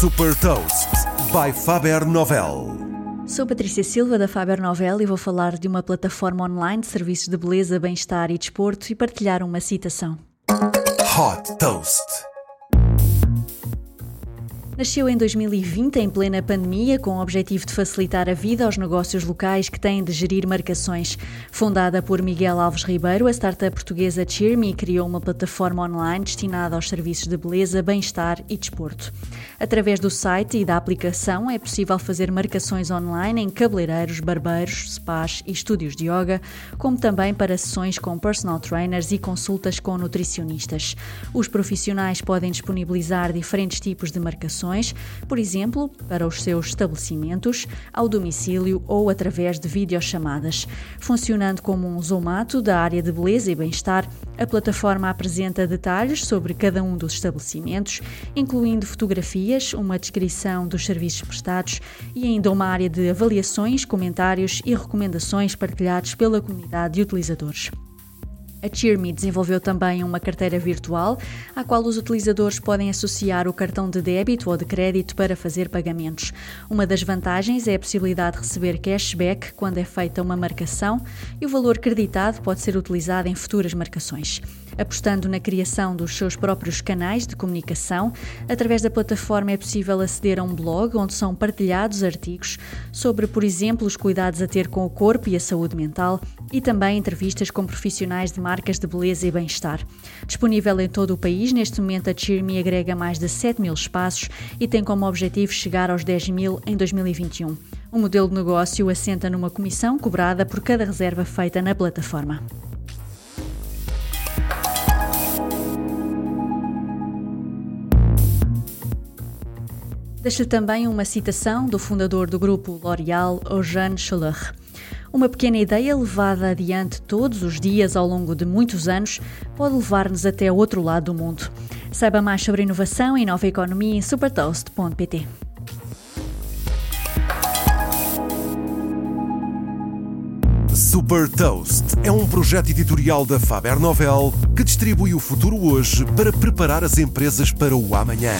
Super Toast by Faber Novel. Sou Patrícia Silva da Faber Novel e vou falar de uma plataforma online de serviços de beleza, bem-estar e desporto e partilhar uma citação. Hot Toast. Nasceu em 2020, em plena pandemia, com o objetivo de facilitar a vida aos negócios locais que têm de gerir marcações. Fundada por Miguel Alves Ribeiro, a startup portuguesa CheerMe criou uma plataforma online destinada aos serviços de beleza, bem-estar e desporto. Através do site e da aplicação é possível fazer marcações online em cabeleireiros, barbeiros, spas e estúdios de yoga, como também para sessões com personal trainers e consultas com nutricionistas. Os profissionais podem disponibilizar diferentes tipos de marcações por exemplo, para os seus estabelecimentos, ao domicílio ou através de videochamadas. Funcionando como um zomato da área de beleza e bem-estar, a plataforma apresenta detalhes sobre cada um dos estabelecimentos, incluindo fotografias, uma descrição dos serviços prestados e ainda uma área de avaliações, comentários e recomendações partilhados pela comunidade de utilizadores. A CheerMe desenvolveu também uma carteira virtual à qual os utilizadores podem associar o cartão de débito ou de crédito para fazer pagamentos. Uma das vantagens é a possibilidade de receber cashback quando é feita uma marcação e o valor creditado pode ser utilizado em futuras marcações. Apostando na criação dos seus próprios canais de comunicação, através da plataforma é possível aceder a um blog onde são partilhados artigos sobre, por exemplo, os cuidados a ter com o corpo e a saúde mental e também entrevistas com profissionais de marcas de beleza e bem-estar. Disponível em todo o país, neste momento a CheerMe agrega mais de 7 mil espaços e tem como objetivo chegar aos 10 mil em 2021. O modelo de negócio assenta numa comissão cobrada por cada reserva feita na plataforma. Deixo-lhe também uma citação do fundador do grupo L'Oréal, Eugène Schuller. Uma pequena ideia levada adiante todos os dias ao longo de muitos anos pode levar-nos até outro lado do mundo. Saiba mais sobre inovação e nova economia em supertoast.pt. Super Toast é um projeto editorial da Faber Novel que distribui o futuro hoje para preparar as empresas para o amanhã.